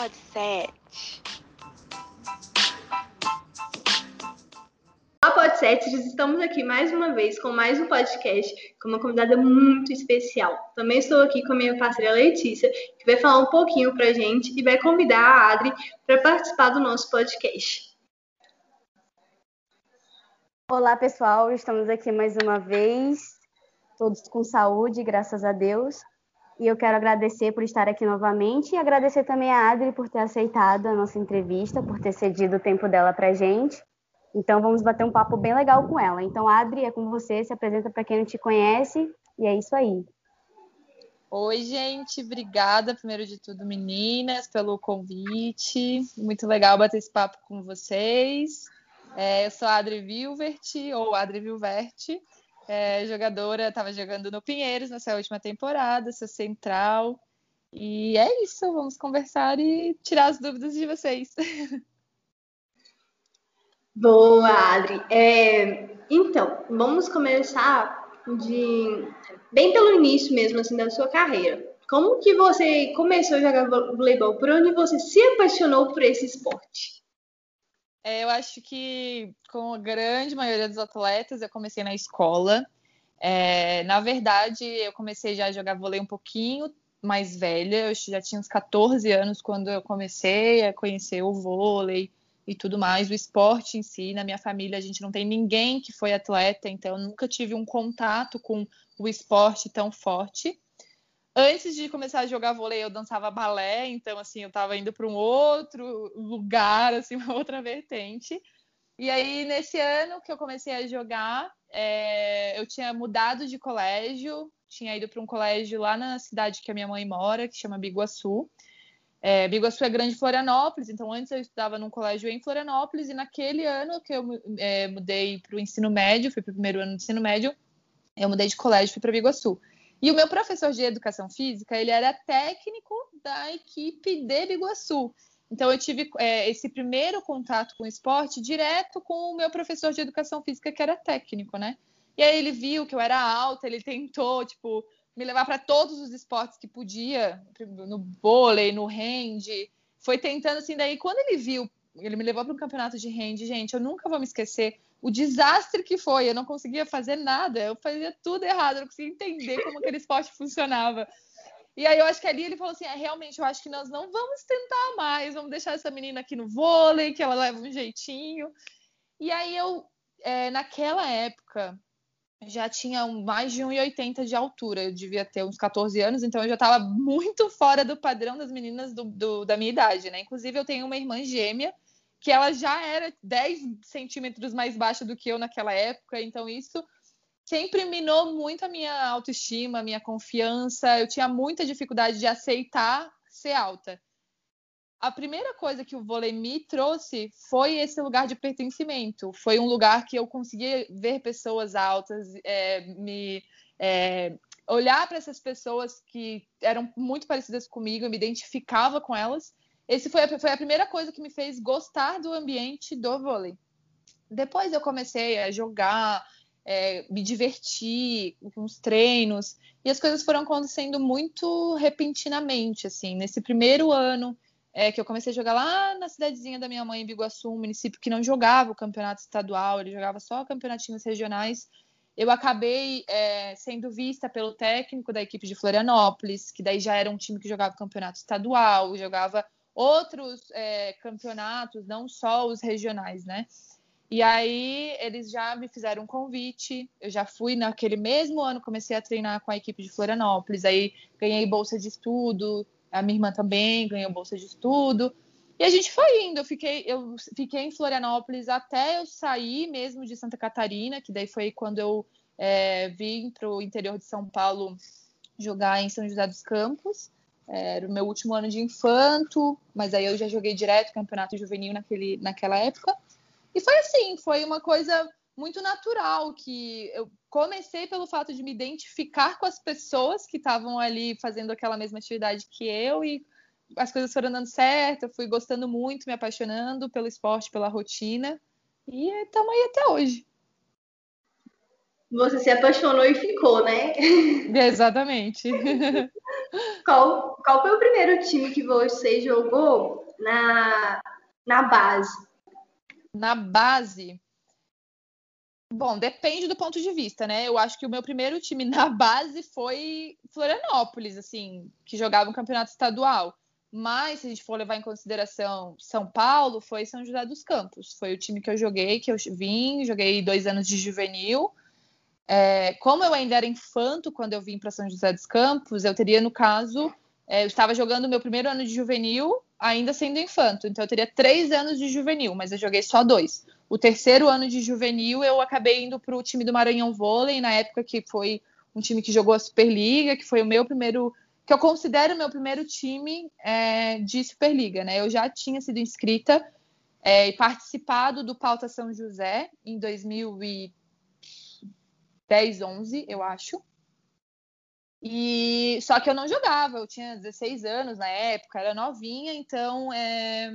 Pod 7. Olá, Pod 7, estamos aqui mais uma vez com mais um podcast com uma convidada muito especial. Também estou aqui com a minha parceira Letícia, que vai falar um pouquinho pra gente e vai convidar a Adri para participar do nosso podcast. Olá, pessoal, estamos aqui mais uma vez, todos com saúde, graças a Deus. E eu quero agradecer por estar aqui novamente e agradecer também a Adri por ter aceitado a nossa entrevista, por ter cedido o tempo dela para gente. Então vamos bater um papo bem legal com ela. Então, Adri, é com você, se apresenta para quem não te conhece e é isso aí. Oi, gente, obrigada, primeiro de tudo, meninas, pelo convite. Muito legal bater esse papo com vocês. É, eu sou a Adri Vilvert, ou Adri Vilvert, é, jogadora, estava jogando no Pinheiros nessa última temporada, sou central. E é isso, vamos conversar e tirar as dúvidas de vocês. Boa, Adri. É, então, vamos começar de bem pelo início mesmo assim da sua carreira. Como que você começou a jogar voleibol? Por onde você se apaixonou por esse esporte? É, eu acho que, com a grande maioria dos atletas, eu comecei na escola. É, na verdade, eu comecei já a jogar vôlei um pouquinho mais velha. Eu já tinha uns 14 anos quando eu comecei a conhecer o vôlei e tudo mais, o esporte em si. Na minha família, a gente não tem ninguém que foi atleta, então eu nunca tive um contato com o esporte tão forte antes de começar a jogar vôlei, eu dançava balé, então assim, eu estava indo para um outro lugar, assim, uma outra vertente. E aí, nesse ano que eu comecei a jogar, é, eu tinha mudado de colégio, tinha ido para um colégio lá na cidade que a minha mãe mora, que chama Biguaçu. É, Biguaçu é grande Florianópolis, então antes eu estudava num colégio em Florianópolis, e naquele ano que eu é, mudei para o ensino médio, fui para o primeiro ano do ensino médio, eu mudei de colégio e fui para Biguaçu. E o meu professor de educação física, ele era técnico da equipe de Biguaçu. Então eu tive é, esse primeiro contato com o esporte direto com o meu professor de educação física, que era técnico, né? E aí ele viu que eu era alta, ele tentou, tipo, me levar para todos os esportes que podia, no vôlei, no hand. Foi tentando assim, daí quando ele viu, ele me levou para um campeonato de hand, gente, eu nunca vou me esquecer o desastre que foi. Eu não conseguia fazer nada, eu fazia tudo errado, eu não conseguia entender como aquele esporte funcionava. E aí eu acho que ali ele falou assim: é, realmente, eu acho que nós não vamos tentar mais, vamos deixar essa menina aqui no vôlei, que ela leva um jeitinho. E aí eu, é, naquela época, já tinha mais de 1,80 de altura, eu devia ter uns 14 anos, então eu já estava muito fora do padrão das meninas do, do, da minha idade, né? Inclusive, eu tenho uma irmã gêmea que ela já era 10 centímetros mais baixa do que eu naquela época, então isso sempre minou muito a minha autoestima, a minha confiança. Eu tinha muita dificuldade de aceitar ser alta. A primeira coisa que o vôlei me trouxe foi esse lugar de pertencimento. Foi um lugar que eu conseguia ver pessoas altas, é, me é, olhar para essas pessoas que eram muito parecidas comigo, eu me identificava com elas esse foi a, foi a primeira coisa que me fez gostar do ambiente do vôlei. Depois eu comecei a jogar, é, me divertir com os treinos e as coisas foram acontecendo muito repentinamente, assim. Nesse primeiro ano é, que eu comecei a jogar lá na cidadezinha da minha mãe, em Biguaçu, um município que não jogava o campeonato estadual, ele jogava só campeonatinhos regionais. Eu acabei é, sendo vista pelo técnico da equipe de Florianópolis, que daí já era um time que jogava campeonato estadual, jogava outros é, campeonatos, não só os regionais, né? E aí eles já me fizeram um convite, eu já fui naquele mesmo ano, comecei a treinar com a equipe de Florianópolis, aí ganhei bolsa de estudo, a minha irmã também ganhou bolsa de estudo, e a gente foi indo, eu fiquei, eu fiquei em Florianópolis até eu sair mesmo de Santa Catarina, que daí foi quando eu é, vim para o interior de São Paulo jogar em São José dos Campos. Era o meu último ano de infanto, mas aí eu já joguei direto campeonato juvenil naquele, naquela época. E foi assim, foi uma coisa muito natural que eu comecei pelo fato de me identificar com as pessoas que estavam ali fazendo aquela mesma atividade que eu e as coisas foram dando certo, eu fui gostando muito, me apaixonando pelo esporte, pela rotina e estamos aí até hoje. Você se apaixonou e ficou, né? Exatamente. qual, qual foi o primeiro time que você jogou na, na base? Na base? Bom, depende do ponto de vista, né? Eu acho que o meu primeiro time na base foi Florianópolis, assim, que jogava um campeonato estadual. Mas, se a gente for levar em consideração São Paulo, foi São José dos Campos. Foi o time que eu joguei, que eu vim, joguei dois anos de juvenil. É, como eu ainda era infanto quando eu vim para São José dos Campos, eu teria, no caso, é, eu estava jogando meu primeiro ano de juvenil, ainda sendo infanto. Então, eu teria três anos de juvenil, mas eu joguei só dois. O terceiro ano de juvenil, eu acabei indo para o time do Maranhão Vôlei, na época que foi um time que jogou a Superliga, que foi o meu primeiro que eu considero meu primeiro time é, de Superliga, né? Eu já tinha sido inscrita é, e participado do Pauta São José em 2010, 11, eu acho. E só que eu não jogava, eu tinha 16 anos na época, era novinha, então é,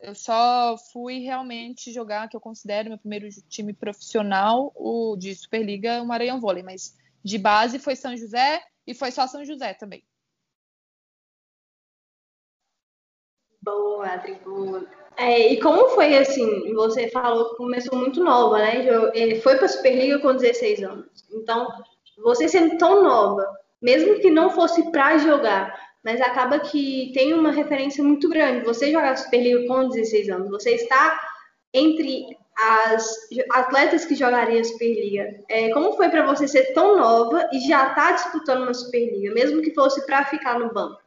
eu só fui realmente jogar, que eu considero meu primeiro time profissional, o de Superliga, o Maranhão Vôlei, mas de base foi São José e foi só São José também. Boa, Adri, boa. É, e como foi assim? Você falou que começou muito nova, né? É, foi para a Superliga com 16 anos. Então, você sendo tão nova, mesmo que não fosse para jogar, mas acaba que tem uma referência muito grande. Você jogar Superliga com 16 anos, você está entre as atletas que jogariam Superliga. É, como foi para você ser tão nova e já estar tá disputando uma Superliga, mesmo que fosse para ficar no banco?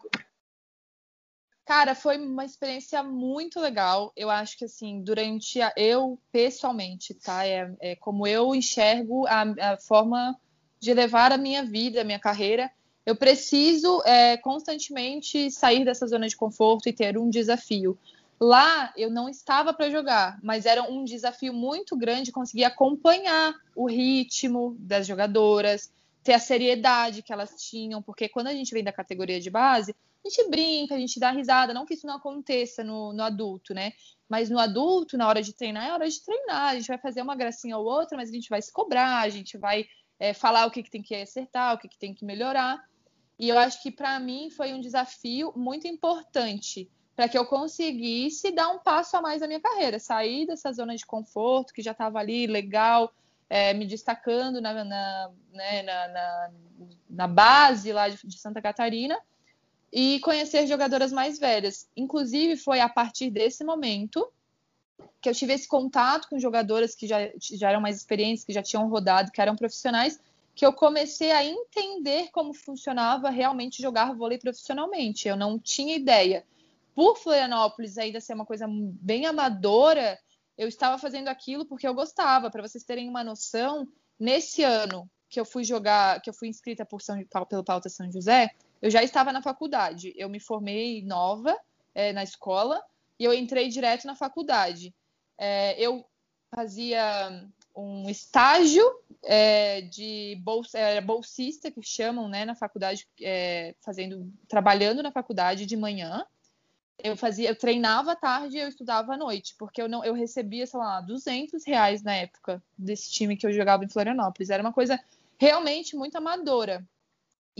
Cara, foi uma experiência muito legal. Eu acho que, assim, durante a, eu, pessoalmente, tá? É, é como eu enxergo a, a, forma de levar a minha vida, a minha carreira. Eu preciso é, constantemente sair dessa zona de conforto e ter um desafio. Lá eu não estava para jogar, mas era um desafio muito grande conseguir acompanhar o ritmo das jogadoras, ter a seriedade que elas tinham, porque quando a gente vem da categoria de base, a gente brinca, a gente dá risada, não que isso não aconteça no, no adulto, né? Mas no adulto, na hora de treinar, é hora de treinar. A gente vai fazer uma gracinha ou outra, mas a gente vai se cobrar, a gente vai é, falar o que, que tem que acertar, o que, que tem que melhorar. E eu acho que para mim foi um desafio muito importante para que eu conseguisse dar um passo a mais na minha carreira, sair dessa zona de conforto que já estava ali legal, é, me destacando na, na, né, na, na, na, base lá de, de Santa Catarina e conhecer jogadoras mais velhas. Inclusive, foi a partir desse momento que eu tive esse contato com jogadoras que já, já eram mais experientes, que já tinham rodado, que eram profissionais, que eu comecei a entender como funcionava realmente jogar vôlei profissionalmente. Eu não tinha ideia. Por Florianópolis ainda ser uma coisa bem amadora, eu estava fazendo aquilo porque eu gostava. Para vocês terem uma noção, nesse ano que eu fui jogar, que eu fui inscrita por São, pelo Pauta São José, eu já estava na faculdade. Eu me formei nova é, na escola e eu entrei direto na faculdade. É, eu fazia um estágio é, de bolsa, era bolsista que chamam, né, na faculdade, é, fazendo, trabalhando na faculdade de manhã. Eu fazia, eu treinava à tarde e eu estudava à noite, porque eu não, eu recebia, sei lá, 200 reais na época desse time que eu jogava em Florianópolis. Era uma coisa realmente muito amadora.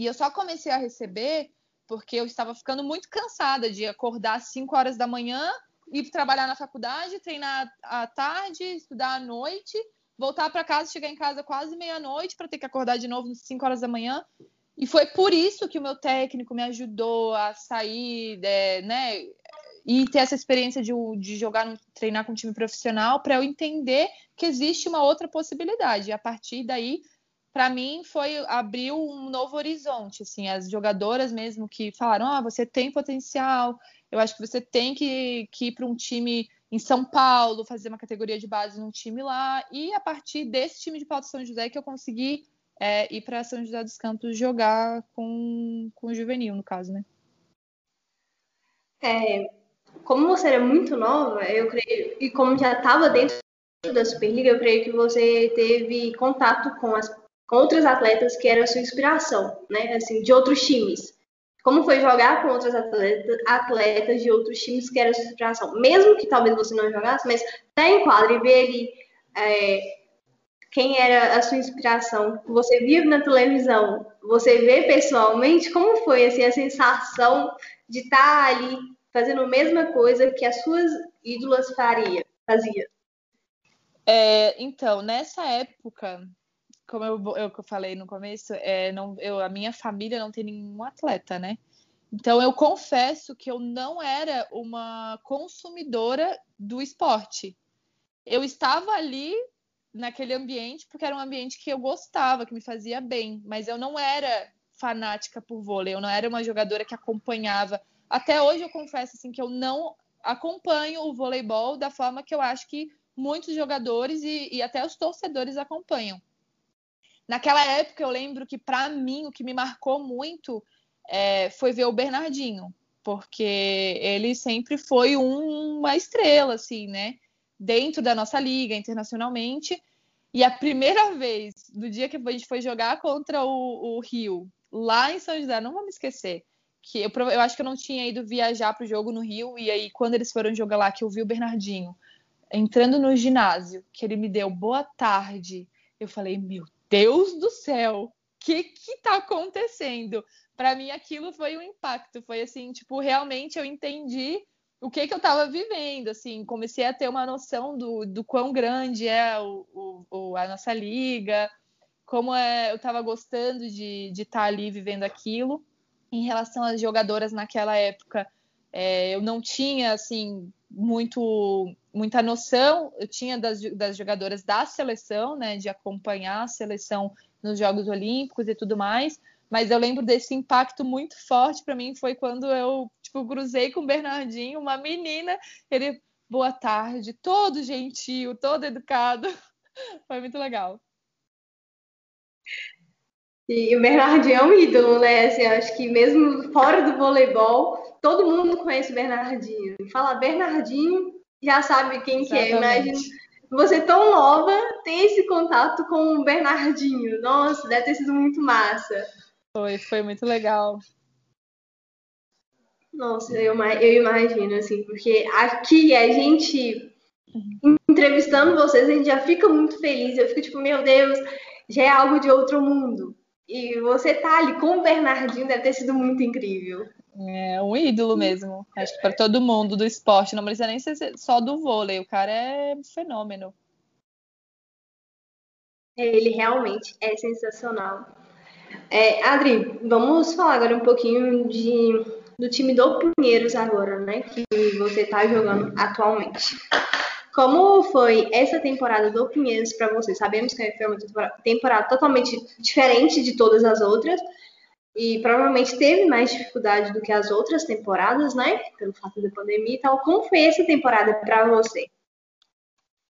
E eu só comecei a receber porque eu estava ficando muito cansada de acordar às 5 horas da manhã, ir trabalhar na faculdade, treinar à tarde, estudar à noite, voltar para casa, chegar em casa quase meia-noite para ter que acordar de novo às 5 horas da manhã. E foi por isso que o meu técnico me ajudou a sair, é, né? E ter essa experiência de, de jogar, treinar com um time profissional, para eu entender que existe uma outra possibilidade. E a partir daí, para mim foi abriu um novo horizonte, assim, as jogadoras mesmo que falaram, ah, você tem potencial, eu acho que você tem que, que ir para um time em São Paulo, fazer uma categoria de base num time lá, e a partir desse time de Paulo São José que eu consegui é, ir para São José dos Campos jogar com, com o juvenil, no caso, né? É, como você era muito nova, eu creio, e como já estava dentro da Superliga, eu creio que você teve contato com as com outras atletas que eram a sua inspiração, né? Assim, de outros times. Como foi jogar com outras atletas, atletas de outros times que eram a sua inspiração? Mesmo que talvez você não jogasse, mas tá em quadra e ver ali é, quem era a sua inspiração? Você via na televisão, você vê pessoalmente? Como foi assim, a sensação de estar ali fazendo a mesma coisa que as suas ídolas faria, fazia? É, então, nessa época, como eu, eu falei no começo, é, não, eu, a minha família não tem nenhum atleta, né? Então eu confesso que eu não era uma consumidora do esporte. Eu estava ali naquele ambiente porque era um ambiente que eu gostava, que me fazia bem, mas eu não era fanática por vôlei, eu não era uma jogadora que acompanhava. Até hoje eu confesso assim que eu não acompanho o voleibol da forma que eu acho que muitos jogadores e, e até os torcedores acompanham. Naquela época eu lembro que para mim o que me marcou muito é, foi ver o Bernardinho, porque ele sempre foi um, uma estrela, assim, né? Dentro da nossa liga, internacionalmente. E a primeira vez, do dia que a gente foi jogar contra o, o Rio, lá em São José, não vou me esquecer, que eu, eu acho que eu não tinha ido viajar para o jogo no Rio, e aí quando eles foram jogar lá, que eu vi o Bernardinho entrando no ginásio, que ele me deu boa tarde, eu falei, meu Deus do céu, o que que tá acontecendo? para mim aquilo foi um impacto, foi assim, tipo, realmente eu entendi o que que eu estava vivendo, assim, comecei a ter uma noção do, do quão grande é o, o, a nossa liga, como é, eu estava gostando de estar tá ali vivendo aquilo. Em relação às jogadoras naquela época, é, eu não tinha, assim, muito muita noção, eu tinha das, das jogadoras da seleção, né, de acompanhar a seleção nos Jogos Olímpicos e tudo mais, mas eu lembro desse impacto muito forte para mim foi quando eu, tipo, cruzei com o Bernardinho, uma menina, ele, boa tarde, todo gentil, todo educado. Foi muito legal. E o Bernardinho é um ídolo, né? Assim, acho que mesmo fora do voleibol, todo mundo conhece o Bernardinho. Fala Bernardinho, já sabe quem Exatamente. que é. Imagina você tão nova tem esse contato com o Bernardinho. Nossa, deve ter sido muito massa. Foi, foi muito legal. Nossa, eu, eu imagino, assim, porque aqui a gente, entrevistando vocês, a gente já fica muito feliz. Eu fico tipo, meu Deus, já é algo de outro mundo. E você tá ali com o Bernardinho deve ter sido muito incrível. É um ídolo mesmo. Acho que para todo mundo do esporte, não precisa nem ser só do vôlei. O cara é um fenômeno. Ele realmente é sensacional. É, Adri, vamos falar agora um pouquinho de, do time do Pinheiros agora, né? Que você está jogando atualmente. Como foi essa temporada do Pinheiros para você? Sabemos que foi uma temporada totalmente diferente de todas as outras e provavelmente teve mais dificuldade do que as outras temporadas, né? Pelo fato da pandemia e tal. Como foi essa temporada para você?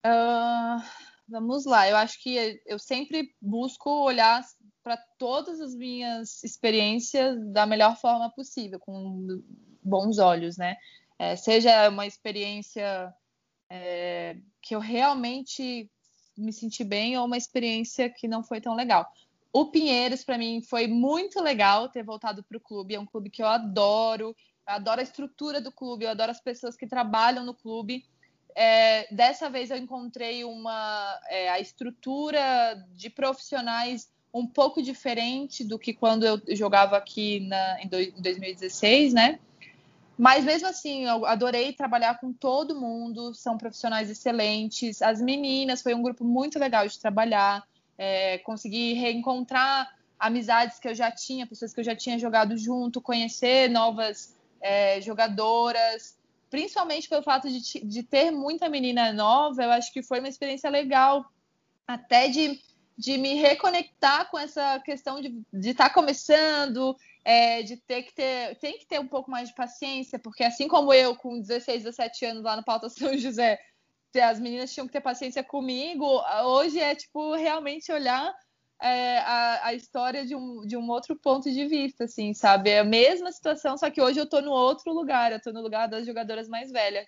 Uh, vamos lá. Eu acho que eu sempre busco olhar para todas as minhas experiências da melhor forma possível, com bons olhos, né? É, seja uma experiência é, que eu realmente me senti bem ou uma experiência que não foi tão legal. O Pinheiros, para mim, foi muito legal ter voltado para o clube. É um clube que eu adoro, eu adoro a estrutura do clube, eu adoro as pessoas que trabalham no clube. É, dessa vez eu encontrei uma é, a estrutura de profissionais um pouco diferente do que quando eu jogava aqui na, em, em 2016, né? Mas mesmo assim, eu adorei trabalhar com todo mundo, são profissionais excelentes. As meninas foi um grupo muito legal de trabalhar, é, consegui reencontrar amizades que eu já tinha, pessoas que eu já tinha jogado junto, conhecer novas é, jogadoras, principalmente pelo fato de, de ter muita menina nova, eu acho que foi uma experiência legal, até de de me reconectar com essa questão de estar tá começando, é, de ter que ter, tem que ter um pouco mais de paciência, porque assim como eu, com 16, 17 anos lá no Pauta São José, as meninas tinham que ter paciência comigo, hoje é tipo realmente olhar é, a, a, história de um, de um outro ponto de vista, assim, sabe? É a mesma situação, só que hoje eu tô no outro lugar, eu tô no lugar das jogadoras mais velhas.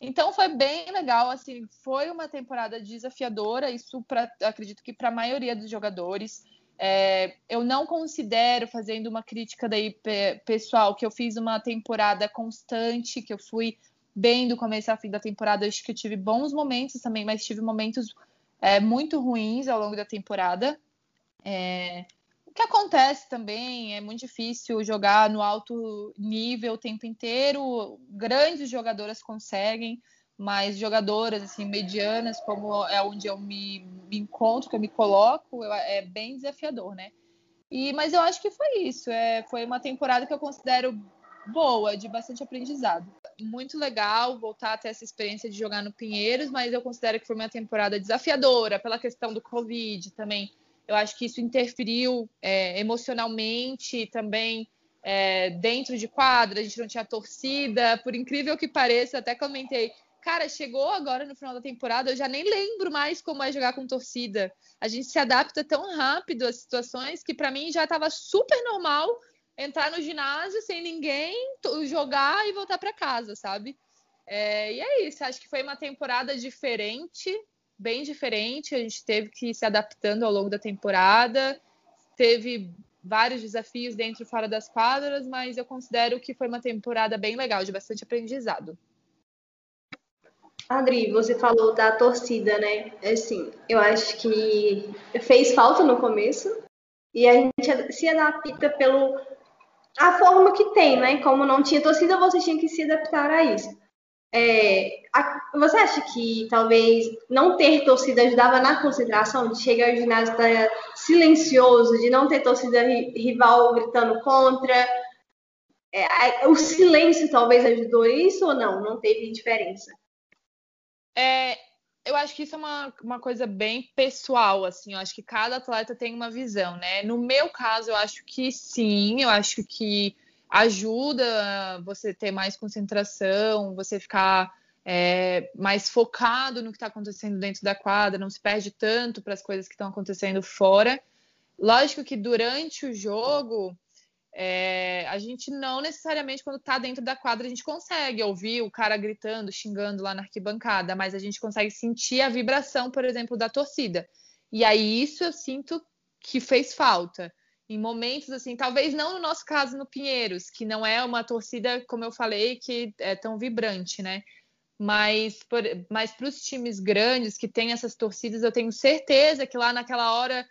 Então foi bem legal, assim, foi uma temporada desafiadora, isso pra, acredito que para a maioria dos jogadores. É, eu não considero, fazendo uma crítica daí pessoal, que eu fiz uma temporada constante, que eu fui bem do começo ao fim da temporada. Acho que eu tive bons momentos também, mas tive momentos é, muito ruins ao longo da temporada. É, o que acontece também é muito difícil jogar no alto nível o tempo inteiro. Grandes jogadoras conseguem, mas jogadoras assim medianas, como é onde eu me, me encontro, que eu me coloco, eu, é bem desafiador, né? E, mas eu acho que foi isso. É, foi uma temporada que eu considero boa, de bastante aprendizado. Muito legal voltar a ter essa experiência de jogar no Pinheiros, mas eu considero que foi uma temporada desafiadora pela questão do Covid também. Eu acho que isso interferiu é, emocionalmente também é, dentro de quadra, a gente não tinha torcida, por incrível que pareça, até comentei, cara, chegou agora no final da temporada, eu já nem lembro mais como é jogar com torcida. A gente se adapta tão rápido às situações que para mim já estava super normal entrar no ginásio sem ninguém, jogar e voltar para casa, sabe? É, e é isso, acho que foi uma temporada diferente, bem diferente. A gente teve que ir se adaptando ao longo da temporada, teve vários desafios dentro e fora das quadras, mas eu considero que foi uma temporada bem legal, de bastante aprendizado. Adri, você falou da torcida, né? Assim, eu acho que fez falta no começo e a gente se adapta pelo a forma que tem, né? Como não tinha torcida, você tinha que se adaptar a isso. É, a, você acha que talvez não ter torcida ajudava na concentração, de chegar ao ginásio tá silencioso, de não ter torcida rival gritando contra? É, o silêncio talvez ajudou isso ou não? Não teve diferença? É, eu acho que isso é uma, uma coisa bem pessoal, assim, eu acho que cada atleta tem uma visão, né? No meu caso, eu acho que sim, eu acho que ajuda você ter mais concentração, você ficar é, mais focado no que está acontecendo dentro da quadra, não se perde tanto para as coisas que estão acontecendo fora. Lógico que durante o jogo é, a gente não necessariamente, quando está dentro da quadra, a gente consegue ouvir o cara gritando, xingando lá na arquibancada, mas a gente consegue sentir a vibração, por exemplo, da torcida. E aí isso eu sinto que fez falta. Em momentos assim, talvez não no nosso caso no Pinheiros, que não é uma torcida, como eu falei, que é tão vibrante, né? Mas, para os times grandes que têm essas torcidas, eu tenho certeza que lá naquela hora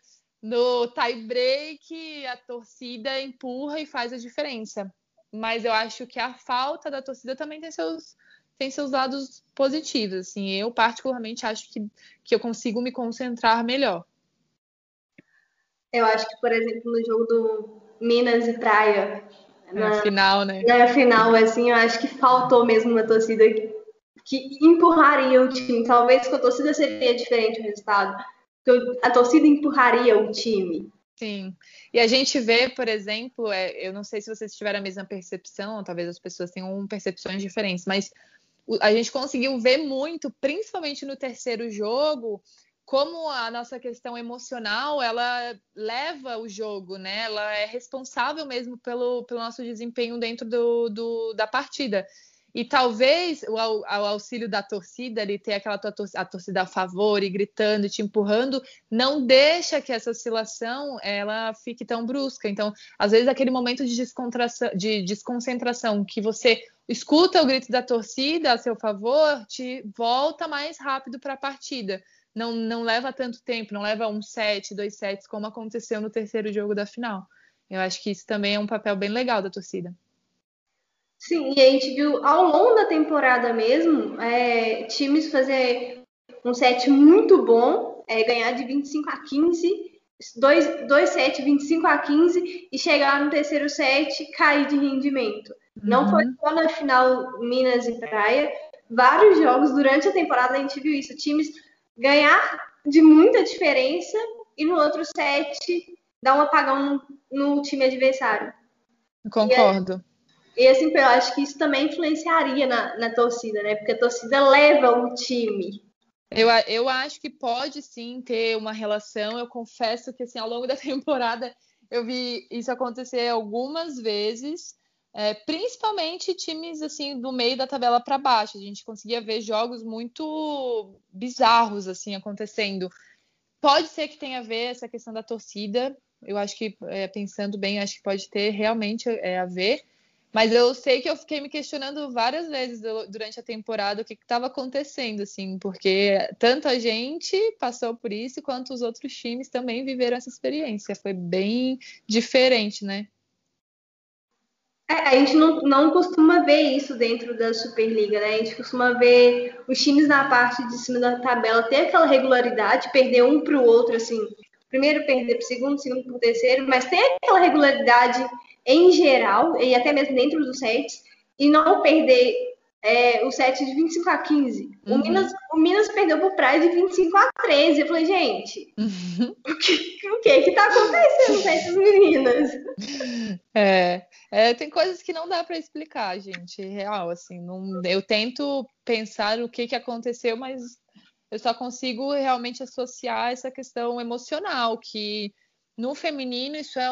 no tie break a torcida empurra e faz a diferença. Mas eu acho que a falta da torcida também tem seus, tem seus lados positivos. Assim, eu particularmente acho que, que eu consigo me concentrar melhor. Eu acho que, por exemplo, no jogo do Minas e Praia, na, na final, né? Na final, assim, eu acho que faltou mesmo uma torcida que, que empurraria o time. Talvez com a torcida seria diferente o resultado a torcida empurraria o time. Sim. E a gente vê, por exemplo, é, eu não sei se vocês tiveram a mesma percepção, talvez as pessoas tenham percepções diferentes, mas a gente conseguiu ver muito, principalmente no terceiro jogo, como a nossa questão emocional ela leva o jogo, né? Ela é responsável mesmo pelo, pelo nosso desempenho dentro do, do da partida. E talvez o, auxílio da torcida, ele ter aquela tor a torcida a favor e gritando, te empurrando, não deixa que essa oscilação ela fique tão brusca. Então, às vezes, aquele momento de, de desconcentração que você escuta o grito da torcida a seu favor, te volta mais rápido para a partida. Não, não leva tanto tempo, não leva um set, dois sets, como aconteceu no terceiro jogo da final. Eu acho que isso também é um papel bem legal da torcida. Sim, e a gente viu ao longo da temporada mesmo é, times fazer um set muito bom, é, ganhar de 25 a 15, dois, dois sets 25 a 15 e chegar no terceiro set cair de rendimento. Uhum. Não foi só na final Minas e Praia, vários jogos durante a temporada a gente viu isso, times ganhar de muita diferença e no outro set dar um apagão no, no time adversário. Concordo. E assim, eu acho que isso também influenciaria na, na torcida, né? Porque a torcida leva o time. Eu, eu acho que pode sim ter uma relação. Eu confesso que assim, ao longo da temporada eu vi isso acontecer algumas vezes, é, principalmente times assim do meio da tabela para baixo. A gente conseguia ver jogos muito bizarros assim acontecendo. Pode ser que tenha a ver essa questão da torcida. Eu acho que é, pensando bem, acho que pode ter realmente é, a ver. Mas eu sei que eu fiquei me questionando várias vezes durante a temporada o que estava acontecendo, assim, porque tanto a gente passou por isso quanto os outros times também viveram essa experiência. Foi bem diferente, né? É, a gente não, não costuma ver isso dentro da Superliga, né? A gente costuma ver os times na parte de cima da tabela ter aquela regularidade, perder um para o outro, assim, primeiro perder para o segundo, segundo para o terceiro, mas tem aquela regularidade em geral, e até mesmo dentro dos sets, e não perder é, o set de 25 a 15. Uhum. O, Minas, o Minas perdeu para o Praia de 25 a 13. Eu falei, gente, uhum. o, que, o que que tá acontecendo com essas meninas? É, é, tem coisas que não dá para explicar, gente, real, assim, não, eu tento pensar o que que aconteceu, mas eu só consigo realmente associar essa questão emocional, que no feminino isso é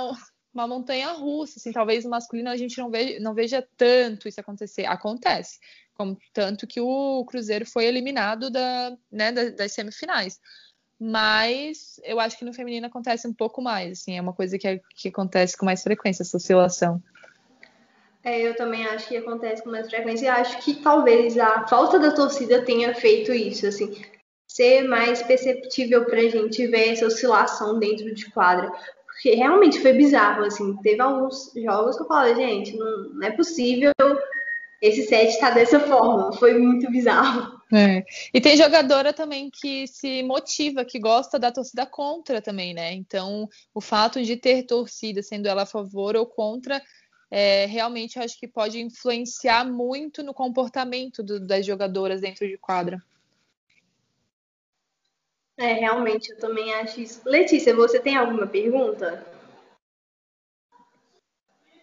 uma montanha russa, assim, talvez no masculino a gente não veja, não veja tanto isso acontecer. Acontece, como tanto que o Cruzeiro foi eliminado da, né, das semifinais. Mas eu acho que no feminino acontece um pouco mais, assim, é uma coisa que, que acontece com mais frequência, essa oscilação. É, eu também acho que acontece com mais frequência e acho que talvez a falta da torcida tenha feito isso, assim ser mais perceptível para a gente ver essa oscilação dentro de quadra. Porque realmente foi bizarro, assim, teve alguns jogos que eu falei, gente, não, não é possível esse set tá dessa forma, foi muito bizarro. É. E tem jogadora também que se motiva, que gosta da torcida contra também, né? Então, o fato de ter torcida, sendo ela a favor ou contra, é, realmente acho que pode influenciar muito no comportamento do, das jogadoras dentro de quadra. É, realmente, eu também acho isso. Letícia, você tem alguma pergunta?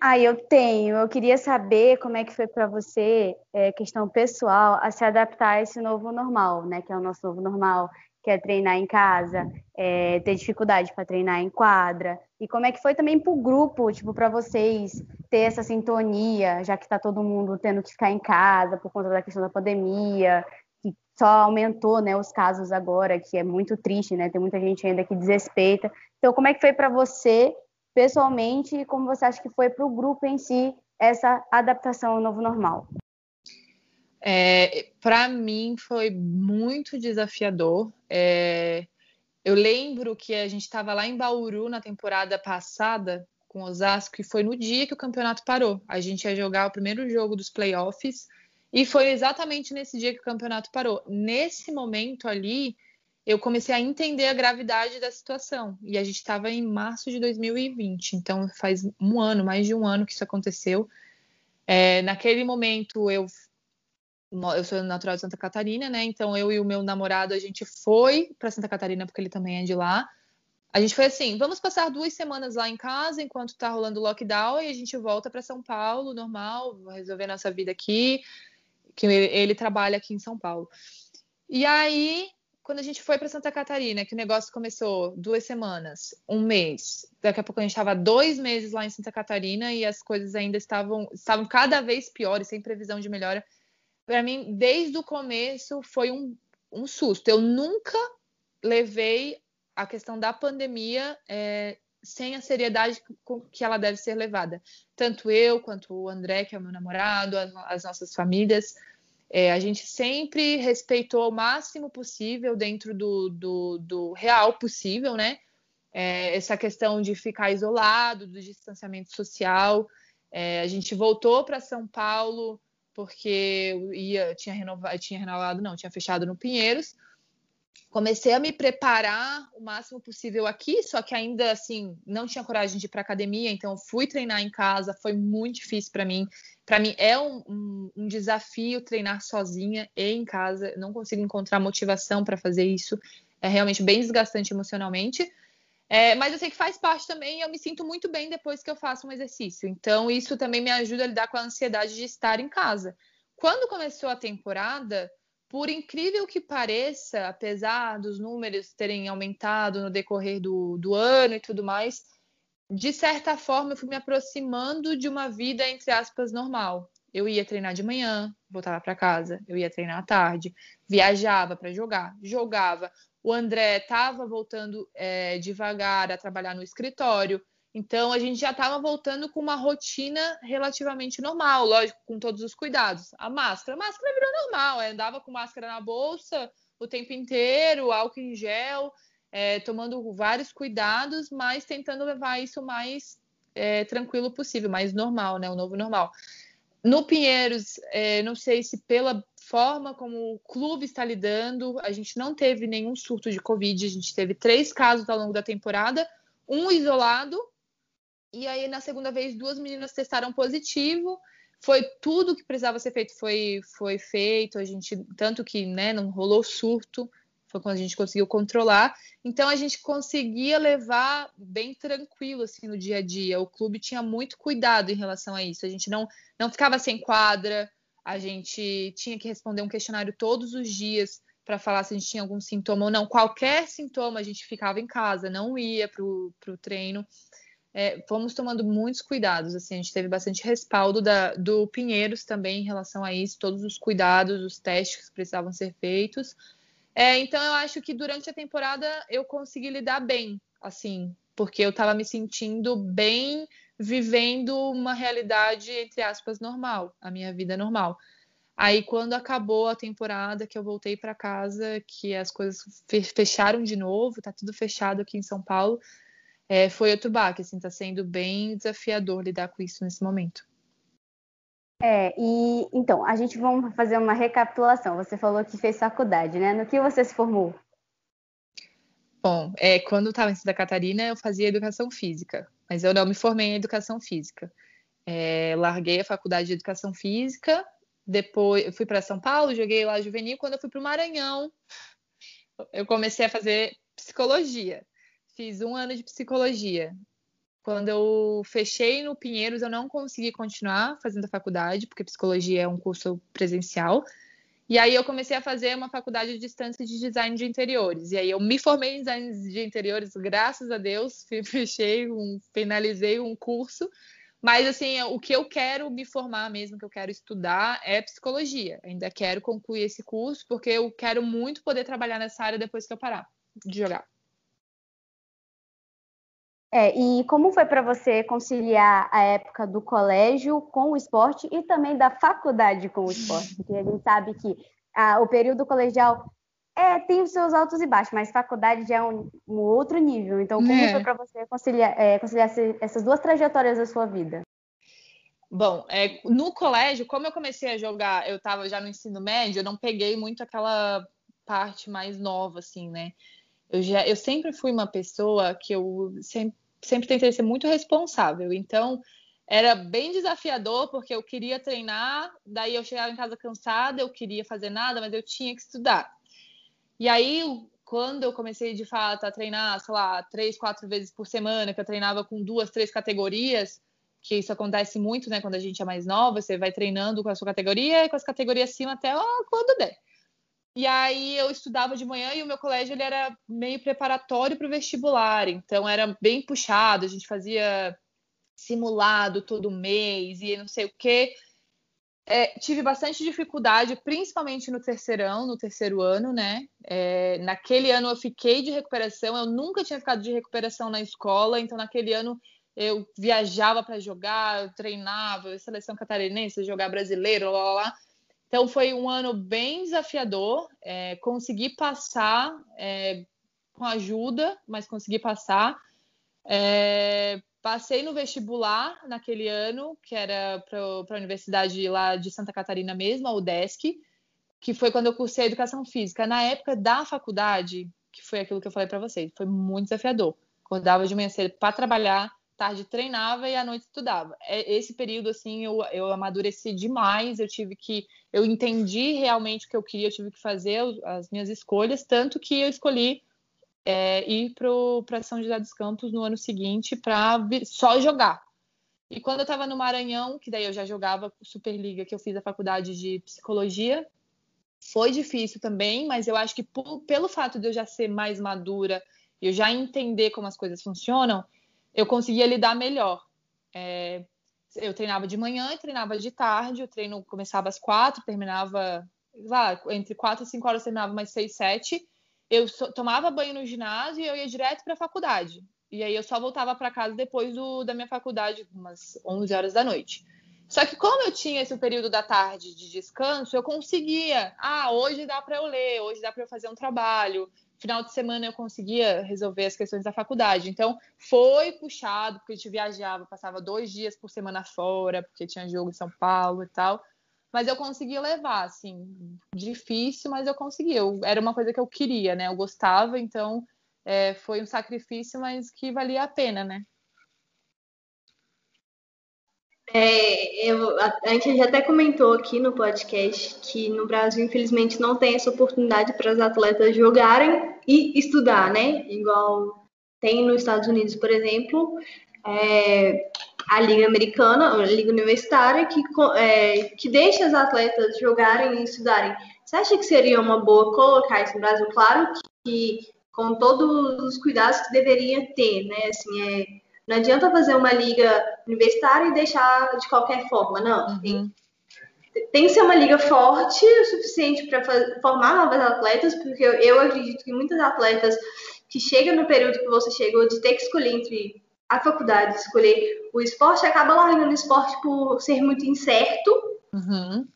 Ah, eu tenho. Eu queria saber como é que foi para você, é, questão pessoal, a se adaptar a esse novo normal, né? Que é o nosso novo normal, que é treinar em casa, é, ter dificuldade para treinar em quadra. E como é que foi também para o grupo, tipo, para vocês ter essa sintonia, já que está todo mundo tendo que ficar em casa por conta da questão da pandemia, só aumentou, né, os casos agora, que é muito triste, né? Tem muita gente ainda que desrespeita. Então, como é que foi para você, pessoalmente, e como você acha que foi para o grupo em si essa adaptação ao novo normal? É, para mim foi muito desafiador. É, eu lembro que a gente estava lá em Bauru na temporada passada com Osasco e foi no dia que o campeonato parou. A gente ia jogar o primeiro jogo dos playoffs e foi exatamente nesse dia que o campeonato parou. Nesse momento ali, eu comecei a entender a gravidade da situação. E a gente estava em março de 2020, então faz um ano, mais de um ano que isso aconteceu. É, naquele momento, eu, eu sou natural de Santa Catarina, né? Então eu e o meu namorado, a gente foi para Santa Catarina, porque ele também é de lá. A gente foi assim: vamos passar duas semanas lá em casa enquanto está rolando o lockdown e a gente volta para São Paulo, normal, resolver nossa vida aqui que ele, ele trabalha aqui em São Paulo. E aí, quando a gente foi para Santa Catarina, que o negócio começou duas semanas, um mês, daqui a pouco a gente estava dois meses lá em Santa Catarina e as coisas ainda estavam, estavam cada vez piores, sem previsão de melhora. Para mim, desde o começo, foi um, um susto. Eu nunca levei a questão da pandemia é, sem a seriedade que ela deve ser levada. Tanto eu quanto o André, que é o meu namorado, as, as nossas famílias, é, a gente sempre respeitou o máximo possível dentro do, do, do real possível, né? É, essa questão de ficar isolado, do distanciamento social. É, a gente voltou para São Paulo porque ia, tinha renovado, tinha renovado, não, tinha fechado no Pinheiros comecei a me preparar o máximo possível aqui, só que ainda assim não tinha coragem de ir para academia, então fui treinar em casa, foi muito difícil para mim. Para mim é um, um, um, desafio treinar sozinha e em casa, não consigo encontrar motivação para fazer isso, é realmente bem desgastante emocionalmente. É, mas eu sei que faz parte também eu me sinto muito bem depois que eu faço um exercício. Então, isso também me ajuda a lidar com a ansiedade de estar em casa. Quando começou a temporada, por incrível que pareça, apesar dos números terem aumentado no decorrer do, do ano e tudo mais, de certa forma eu fui me aproximando de uma vida, entre aspas, normal. Eu ia treinar de manhã, voltava para casa, eu ia treinar à tarde, viajava para jogar, jogava. O André estava voltando é, devagar a trabalhar no escritório, Então a gente já estava voltando com uma rotina relativamente normal, lógico, com todos os cuidados. A máscara, a máscara virou normal, é, andava com máscara na bolsa o tempo inteiro, álcool em gel, é, tomando vários cuidados, mas tentando levar isso mais é, tranquilo possível, mais normal, né? O novo normal. No Pinheiros, é, não sei se pela forma como o clube está lidando, a gente não teve nenhum surto de Covid, a gente teve três casos ao longo da temporada, um isolado e aí, na segunda vez, duas meninas testaram positivo. Foi tudo que precisava ser feito, foi, foi feito. A gente, tanto que né, não rolou surto, foi quando a gente conseguiu controlar. Então a gente conseguia levar bem tranquilo assim no dia a dia. O clube tinha muito cuidado em relação a isso. A gente não, não ficava sem quadra, a gente tinha que responder um questionário todos os dias para falar se a gente tinha algum sintoma ou não. Qualquer sintoma a gente ficava em casa, não ia para o treino é, fomos tomando muitos cuidados. Assim, a gente teve bastante respaldo da, do Pinheiros também em relação a isso, todos os cuidados, os testes que precisavam ser feitos. É, então eu acho que durante a temporada eu consegui lidar bem, assim, porque eu estava me sentindo bem vivendo uma realidade entre aspas normal, a minha vida normal. Aí quando acabou a temporada, que eu voltei para casa, que as coisas fecharam de novo, tá tudo fechado aqui em São Paulo, é, foi outro baque, assim, tá sendo bem desafiador lidar com isso nesse momento. É, e então, a gente vamos fazer uma recapitulação. Você falou que fez faculdade, né? No que você se formou? Bom, é, quando eu estava em Santa Catarina, eu fazia educação física, mas eu não me formei em educação física. É, larguei a faculdade de educação física, depois eu fui para São Paulo, joguei lá juvenil. Quando eu fui para o Maranhão, eu comecei a fazer psicologia fiz um ano de psicologia. Quando eu fechei no Pinheiros, eu não consegui continuar fazendo a faculdade, porque psicologia é um curso presencial. E aí eu comecei a fazer uma faculdade de distância de design de interiores. E aí eu me formei em design de interiores, graças a Deus, fechei, um, finalizei um curso. Mas assim, o que eu quero me formar mesmo, que eu quero estudar, é psicologia. Ainda quero concluir esse curso, porque eu quero muito poder trabalhar nessa área depois que eu parar de jogar. É, e como foi para você conciliar a época do colégio com o esporte e também da faculdade com o esporte? Porque a gente sabe que ah, o período colegial é, tem os seus altos e baixos, mas faculdade já é um, um outro nível. Então, como é. foi para você conciliar, é, conciliar essas duas trajetórias da sua vida? Bom, é, no colégio, como eu comecei a jogar, eu estava já no ensino médio, eu não peguei muito aquela parte mais nova, assim, né? Eu, já, eu sempre fui uma pessoa que eu sempre sempre tentei ser muito responsável. Então, era bem desafiador, porque eu queria treinar, daí eu chegava em casa cansada, eu queria fazer nada, mas eu tinha que estudar. E aí, quando eu comecei de fato a treinar, sei lá, três, quatro vezes por semana, que eu treinava com duas, três categorias, que isso acontece muito, né, quando a gente é mais nova, você vai treinando com a sua categoria e com as categorias acima até ó, quando der. E aí eu estudava de manhã e o meu colégio ele era meio preparatório para o vestibular, então era bem puxado, a gente fazia simulado todo mês e não sei o quê. É, tive bastante dificuldade, principalmente no terceirão, no terceiro ano, né? É, naquele ano eu fiquei de recuperação, eu nunca tinha ficado de recuperação na escola, então naquele ano eu viajava para jogar, eu treinava, seleção catarinense, jogar brasileiro, lá, lá, lá. Então foi um ano bem desafiador. É, consegui passar é, com ajuda, mas consegui passar. É, passei no vestibular naquele ano, que era para a universidade lá de Santa Catarina mesmo, a UDESC, que foi quando eu cursei educação física. Na época da faculdade, que foi aquilo que eu falei para vocês, foi muito desafiador. Acordava de manhã cedo para trabalhar, tarde treinava e à noite estudava. É, esse período, assim, eu, eu amadureci demais, eu tive que. Eu entendi realmente o que eu queria, eu tive que fazer as minhas escolhas, tanto que eu escolhi é, ir para São José dos Campos no ano seguinte para só jogar. E quando eu estava no Maranhão, que daí eu já jogava Superliga, que eu fiz a faculdade de psicologia, foi difícil também, mas eu acho que por, pelo fato de eu já ser mais madura, eu já entender como as coisas funcionam, eu conseguia lidar melhor. É, eu treinava de manhã e treinava de tarde. O treino começava às quatro, terminava lá, entre quatro e cinco horas, terminava mais seis, sete. Eu tomava banho no ginásio e eu ia direto para a faculdade. e aí eu só voltava para casa depois do, da minha faculdade, umas 11 horas da noite. Só que como eu tinha esse período da tarde de descanso, eu conseguia. Ah, hoje dá para eu ler, hoje dá para eu fazer um trabalho. Final de semana eu conseguia resolver as questões da faculdade. Então foi puxado, porque a gente viajava, passava dois dias por semana fora, porque tinha jogo em São Paulo e tal. Mas eu conseguia levar, assim, difícil, mas eu conseguia. Eu, era uma coisa que eu queria, né? Eu gostava, então é, foi um sacrifício, mas que valia a pena, né? É, eu, a, a, gente até comentou aqui no podcast que no Brasil, infelizmente, não tem essa oportunidade para os atletas jogarem e estudar, né? Igual tem nos Estados Unidos, por exemplo, é, a Liga Americana, a Liga Universitária, que, é, que deixa os atletas jogarem e estudarem. Você acha que seria uma boa colocar isso no Brasil? Claro que, que com todos os cuidados que deveria ter, né? Assim, é, não adianta fazer uma liga universitária e deixar de qualquer forma, não. Uhum. Tem, tem, que ser uma liga forte o suficiente para formar novas atletas, porque eu, eu acredito que muitos atletas que chegam no período que você chegou de ter que escolher entre a faculdade, escolher o esporte, acaba largando o esporte por ser muito incerto. Uhum.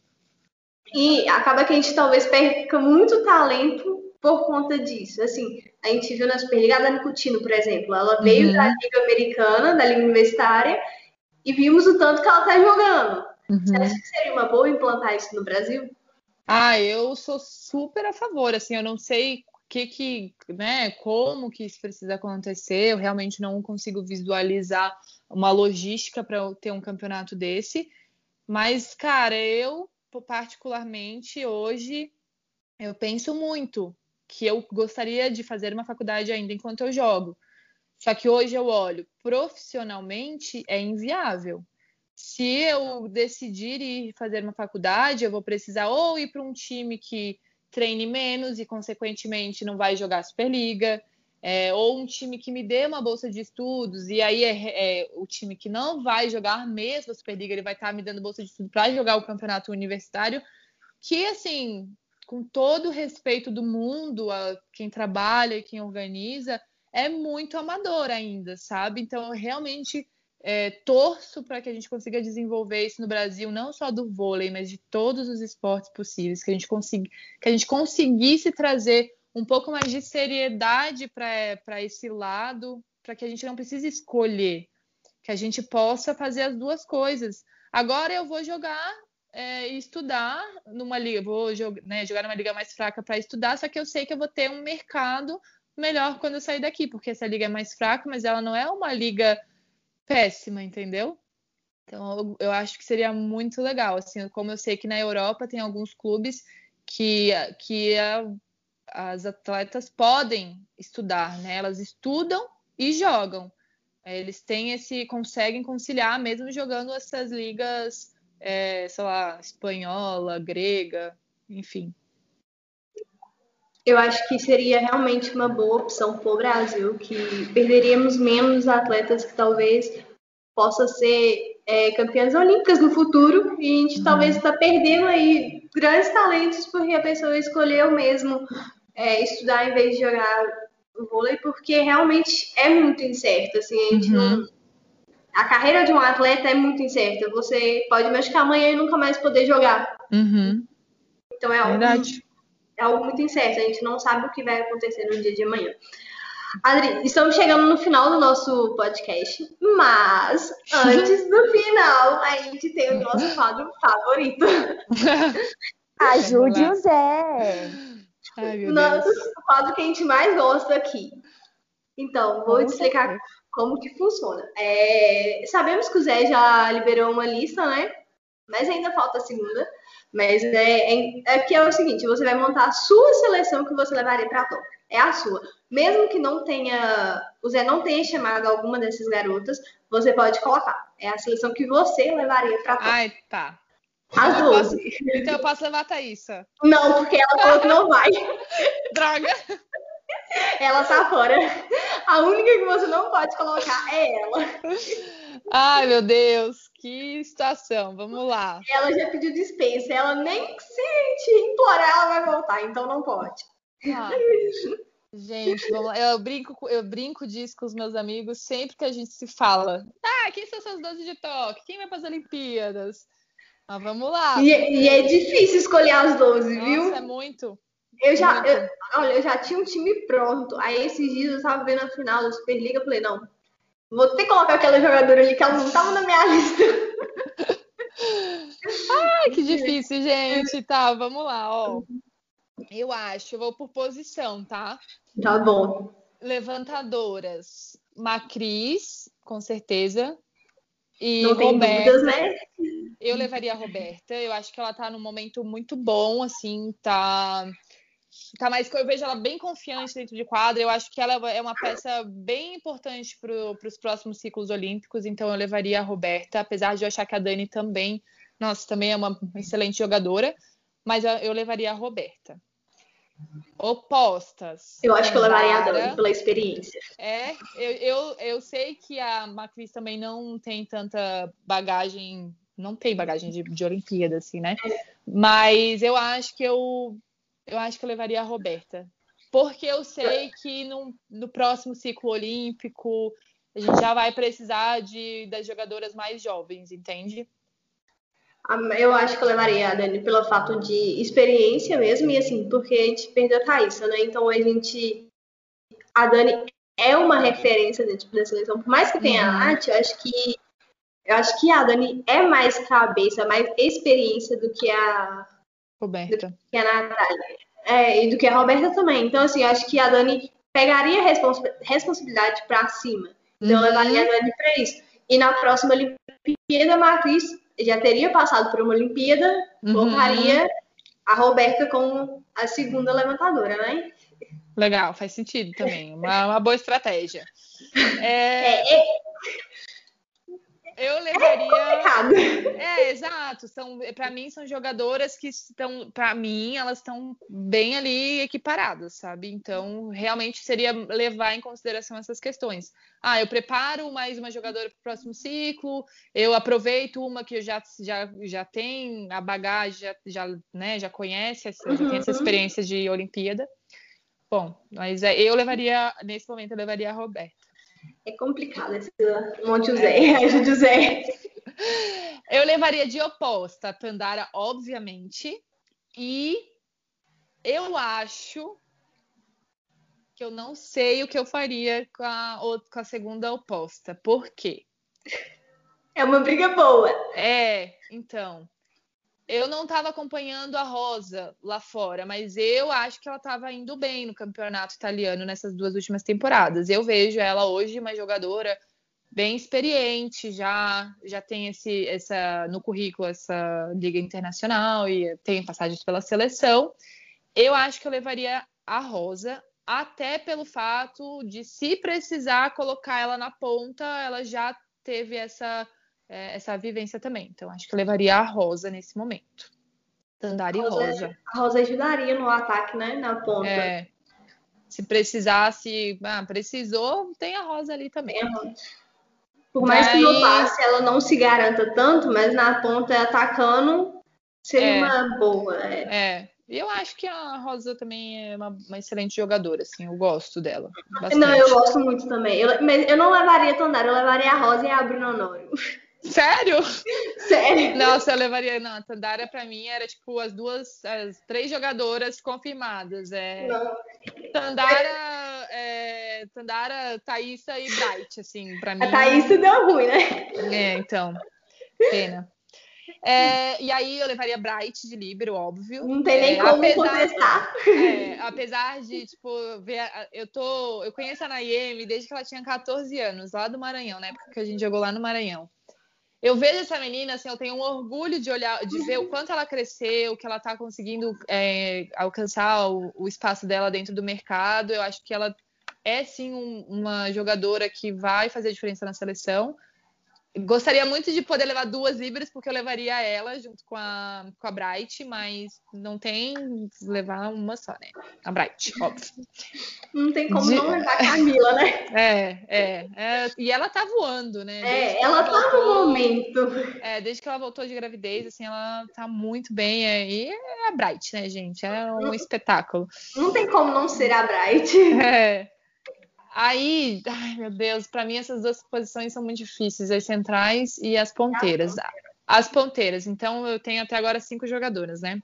E acaba que a gente talvez perca muito talento por conta disso. Assim, a gente viu na Superliga a Dani Coutinho, por exemplo. Ela veio uhum. da Liga Americana, da Liga Universitária, e vimos o tanto que ela está jogando. Uhum. Você acha que seria uma boa implantar isso no Brasil? Ah, eu sou super a favor. Assim, eu não sei que que, né, como que isso precisa acontecer. Eu realmente não consigo visualizar uma logística para ter um campeonato desse. Mas, cara, eu particularmente hoje eu penso muito que eu gostaria de fazer uma faculdade ainda enquanto eu jogo. Só que hoje eu olho, profissionalmente é inviável. Se eu decidir ir fazer uma faculdade, eu vou precisar ou ir para um time que treine menos e, consequentemente, não vai jogar Superliga, é, ou um time que me dê uma bolsa de estudos, e aí é, é o time que não vai jogar mesmo a Superliga, ele vai estar tá me dando bolsa de estudo para jogar o campeonato universitário, que, assim, com todo o respeito do mundo a quem trabalha e quem organiza, é muito amador ainda, sabe? Então, eu realmente é, torço para que a gente consiga desenvolver isso no Brasil, não só do vôlei, mas de todos os esportes possíveis, que a gente, consiga, que a gente conseguisse trazer um pouco mais de seriedade para esse lado, para que a gente não precise escolher, que a gente possa fazer as duas coisas. Agora eu vou jogar é, estudar numa liga, vou jogar, né, jogar numa liga mais fraca para estudar, só que eu sei que eu vou ter um mercado melhor quando eu sair daqui, porque essa liga é mais fraca, mas ela não é uma liga péssima, entendeu? Então eu, eu acho que seria muito legal, assim, como eu sei que na Europa tem alguns clubes que, que a, as atletas podem estudar, né? Elas estudam e jogam. Eles têm esse, conseguem conciliar mesmo jogando essas ligas é, sei lá, espanhola, grega, enfim. Eu acho que seria realmente uma boa opção para o Brasil, que perderíamos menos atletas que talvez possa ser é, campeãs olímpicas no futuro e a gente uhum. talvez está perdendo aí grandes talentos porque a pessoa escolheu mesmo é, estudar em vez de jogar vôlei porque realmente é muito incerto assim a gente uhum. não a carreira de um atleta é muito incerta. Você pode machucar amanhã e nunca mais poder jogar. Uhum. Então é algo, é algo muito incerto. A gente não sabe o que vai acontecer no dia de amanhã. Adri, estamos chegando no final do nosso podcast, mas antes do final, a gente tem o nosso quadro favorito. Ajude o Zé. Ai, nosso quadro que a gente mais gosta aqui. Então, vou te explicar como que funciona. É, sabemos que o Zé já liberou uma lista, né? Mas ainda falta a segunda. Mas é, é, é que é o seguinte: você vai montar a sua seleção que você levaria para a Tóquio. É a sua. Mesmo que não tenha, o Zé não tenha chamado alguma dessas garotas, você pode colocar. É a seleção que você levaria para a Tóquio. Ai, tá. As então 12. Posso, então eu posso levar a Thaísa. Não, porque ela falou que não vai. Droga! Ela tá fora. A única que você não pode colocar é ela. Ai, meu Deus, que situação. Vamos lá. Ela já pediu dispensa. Ela nem se te implorar, ela vai voltar, então não pode. Ah, Gente, eu brinco, eu brinco disso com os meus amigos sempre que a gente se fala. Ah, quem são seus 12 de toque? Quem vai para as Olimpíadas? Mas vamos lá. E, e, é difícil escolher as 12, Nossa, viu? é muito. Eu já, eu, olha, eu já tinha um time pronto. Aí esses dias eu tava vendo a final da Superliga, eu falei, não, vou ter que colocar aquela jogadora ali que ela não tava na minha lista. Ai, que difícil, gente. Tá, vamos lá, ó. Eu acho, eu vou por posição, tá? Tá bom. Levantadoras. Macris, com certeza. E Não tem Roberta. dúvidas, né? Eu levaria a Roberta. Eu acho que ela tá num momento muito bom, assim, tá. Tá mais eu vejo ela bem confiante dentro de quadra. Eu acho que ela é uma peça bem importante para os próximos ciclos olímpicos, então eu levaria a Roberta, apesar de eu achar que a Dani também, nossa, também é uma excelente jogadora, mas eu levaria a Roberta. Opostas. Eu acho que eu levaria a Dani pela experiência. É, eu, eu, eu sei que a Macris também não tem tanta bagagem, não tem bagagem de, de Olimpíada, assim, né? Mas eu acho que eu, eu acho que eu levaria a Roberta. Porque eu sei que no, no próximo ciclo olímpico a gente já vai precisar de, das jogadoras mais jovens, entende? Eu acho que eu levaria a Dani pelo fato de experiência mesmo, e assim, porque a gente perdeu a Thaísa, né? Então a gente. A Dani é uma referência dentro da seleção. Por mais que tenha uhum. a Nath, eu acho que. Eu acho que a Dani é mais cabeça, mais experiência do que a. Roberta. Do que a Natália. É, e do que a Roberta também. Então, assim, eu acho que a Dani pegaria a responsabilidade para cima. Então, uhum. levaria a Dani para isso. E na próxima Olimpíada, Matriz já teria passado por uma Olimpíada, uhum. colocaria a Roberta como a segunda levantadora, né? Legal, faz sentido também. Uma, uma boa estratégia. É... É, é... Eu levaria. É, é exato. São, para mim, são jogadoras que estão, para mim, elas estão bem ali equiparadas, sabe? Então, realmente seria levar em consideração essas questões. Ah, eu preparo mais uma jogadora para o próximo ciclo, eu aproveito uma que eu já, já, já tem a bagagem, já, já, né, já conhece, essa, já tem essa uhum. experiência de Olimpíada. Bom, mas é, eu levaria, nesse momento, eu levaria a Roberta. É complicado esse Monte José, é. José. Eu levaria de oposta a Tandara, obviamente. E eu acho que eu não sei o que eu faria com a, com a segunda oposta. Por quê? É uma briga boa. É, então. Eu não estava acompanhando a Rosa lá fora, mas eu acho que ela estava indo bem no campeonato italiano nessas duas últimas temporadas. Eu vejo ela hoje uma jogadora bem experiente, já já tem esse essa no currículo essa liga internacional e tem passagens pela seleção. Eu acho que eu levaria a Rosa até pelo fato de se precisar colocar ela na ponta, ela já teve essa é, essa vivência também. Então, acho que levaria a Rosa nesse momento. Tandara e Rosa. A Rosa ajudaria no ataque, né? Na ponta. É, se precisasse, ah, precisou, tem a Rosa ali também. Por mais Daí... que no passe ela não se garanta tanto, mas na ponta atacando seria é, uma boa. É. é. E eu acho que a Rosa também é uma, uma excelente jogadora, assim, eu gosto dela. Bastante. Não, eu gosto muito também. Eu, mas eu não levaria a Tandara, eu levaria a Rosa e a Bruna Honório. Sério? Sério? Nossa, eu levaria. Não, a Tandara pra mim era tipo as duas, as três jogadoras confirmadas. É... Não. Tandara, é... Tandara, Thaísa e Bright, assim, pra mim. A Thaísa deu ruim, né? É, então. Pena. É, e aí eu levaria Bright de Libero, óbvio. Não tem nem é, como apesar, contestar. É, apesar de, tipo, ver. Eu tô. Eu conheço a Nayemi desde que ela tinha 14 anos, lá do Maranhão, na época que a gente jogou lá no Maranhão eu vejo essa menina, assim, eu tenho um orgulho de olhar, de ver o quanto ela cresceu, que ela está conseguindo é, alcançar o, o, espaço dela dentro do mercado. Eu acho que ela é sim um, uma jogadora que vai fazer diferença na seleção. Gostaria muito de poder levar duas híbridas, porque eu levaria ela junto com a, com a Bright, mas não tem levar uma só, né? A Bright, óbvio. Não tem como de... não levar a Camila, né? É, é, é, E ela tá voando, né? É, ela, ela tá voltou, no momento. É, desde que ela voltou de gravidez, assim, ela tá muito bem. É, e é a Bright, né, gente? É um não, espetáculo. Não tem como não ser a Bright. É. Aí, ai meu Deus, para mim essas duas posições são muito difíceis, as centrais e as ponteiras. As ponteiras, então eu tenho até agora cinco jogadoras, né?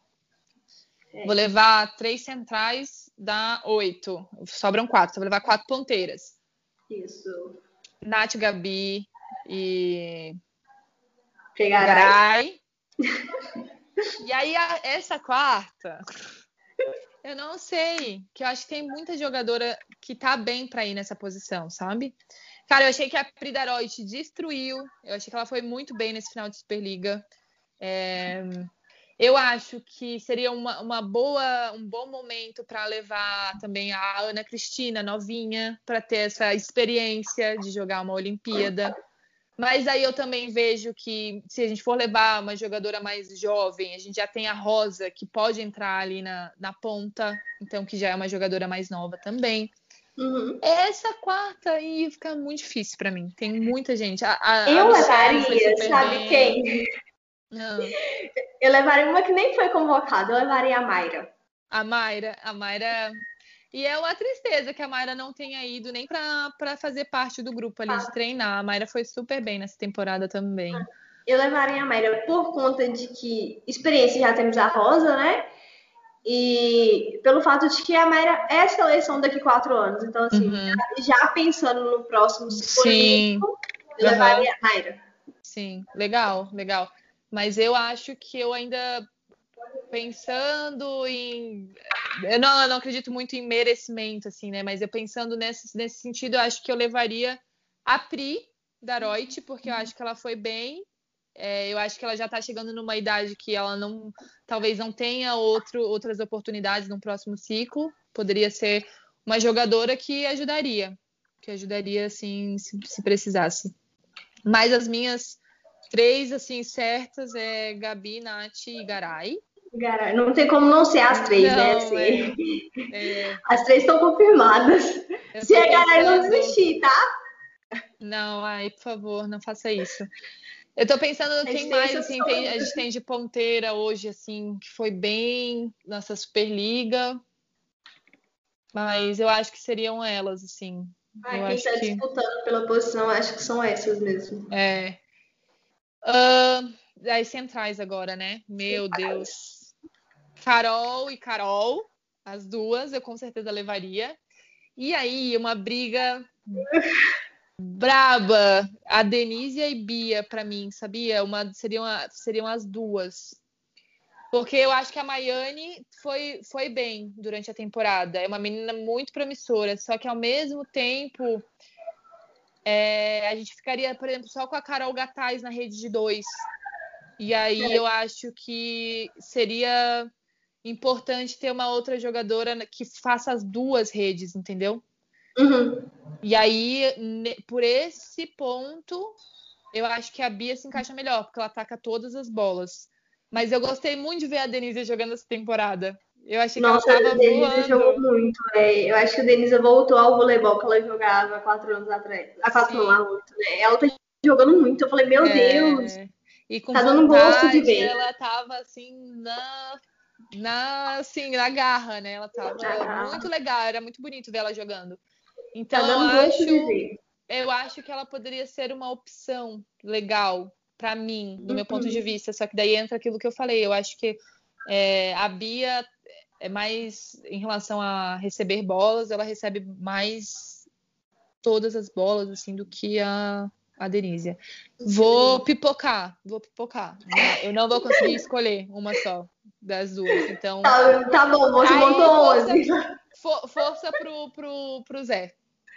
É. Vou levar três centrais, dá oito. Sobram quatro, então vou levar quatro ponteiras. Isso. Nath, Gabi e. Pegarai. e aí, a, essa quarta. Eu não sei, que eu acho que tem muita jogadora que tá bem para ir nessa posição, sabe? Cara, eu achei que a Pridaroit destruiu. Eu achei que ela foi muito bem nesse final de Superliga. É... Eu acho que seria uma, uma boa, um bom momento para levar também a Ana Cristina, novinha, para ter essa experiência de jogar uma Olimpíada. Mas aí eu também vejo que se a gente for levar uma jogadora mais jovem, a gente já tem a Rosa, que pode entrar ali na, na ponta, então que já é uma jogadora mais nova também. Uhum. Essa quarta aí fica muito difícil para mim. Tem muita gente. A, a, eu a levaria, sabe bem. quem? Não. Eu levaria uma que nem foi convocada, eu levaria a Mayra. A Mayra, a Mayra e é uma tristeza que a Mayra não tenha ido nem para fazer parte do grupo ali ah. de treinar. A Mayra foi super bem nessa temporada também. Eu levaria a Mayra por conta de que experiência já temos a Rosa, né? E pelo fato de que a Mayra é a seleção daqui quatro anos. Então, assim, uhum. já, pensando no próximo Sim. eu uhum. levaria a Mayra. Sim, legal, legal. Mas eu acho que eu ainda pensando em. Eu não, eu não acredito muito em merecimento, assim, né? Mas eu pensando nesse, nesse sentido, eu acho que eu levaria a Pri da Reut, porque eu acho que ela foi bem. É, eu acho que ela já está chegando numa idade que ela não, talvez não tenha outro, outras oportunidades no próximo ciclo. Poderia ser uma jogadora que ajudaria, que ajudaria assim se, se precisasse. Mas as minhas três assim certas é Gabi, Nath e Garay. Não tem como não ser as três, né, não, né? Assim. É, é. As três estão confirmadas. Eu Se a galera não desistir, tá? Não, ai, por favor, não faça isso. Eu tô pensando quem mais, assim, tem, a gente tem de ponteira hoje, assim, que foi bem nessa Superliga. Mas eu acho que seriam elas, assim. Ah, eu quem está que... disputando pela posição, acho que são essas mesmo. É. Uh, as centrais agora, né? Meu Deus. Carol e Carol, as duas, eu com certeza levaria. E aí, uma briga braba, a Denise e a Bia, para mim, sabia? Uma, seriam, seriam as duas. Porque eu acho que a Maiane foi, foi bem durante a temporada. É uma menina muito promissora, só que ao mesmo tempo é, a gente ficaria, por exemplo, só com a Carol Gataz na rede de dois. E aí eu acho que seria importante ter uma outra jogadora que faça as duas redes, entendeu? Uhum. E aí, por esse ponto, eu acho que a Bia se encaixa melhor, porque ela ataca todas as bolas. Mas eu gostei muito de ver a Denise jogando essa temporada. Eu achei que Nossa, ela a Denise jogou muito. É. Eu acho que a Denise voltou ao voleibol que ela jogava há quatro anos atrás. Há quatro anos, há oito, né? Ela tá jogando muito. Eu falei, meu é... Deus. E com tá vontade, dando gosto de ver. Ela tava assim na na, assim, na garra, né? Ela tava muito legal, era muito bonito ver ela jogando. Então eu acho, eu acho que ela poderia ser uma opção legal para mim, do meu ponto de uhum. vista. Só que daí entra aquilo que eu falei. Eu acho que é, a Bia é mais em relação a receber bolas, ela recebe mais todas as bolas assim do que a a Denise. Vou pipocar, vou pipocar. Eu não vou conseguir escolher uma só das duas. Então. Tá, tá bom, você montou 11. Força, força pro, pro, pro Zé.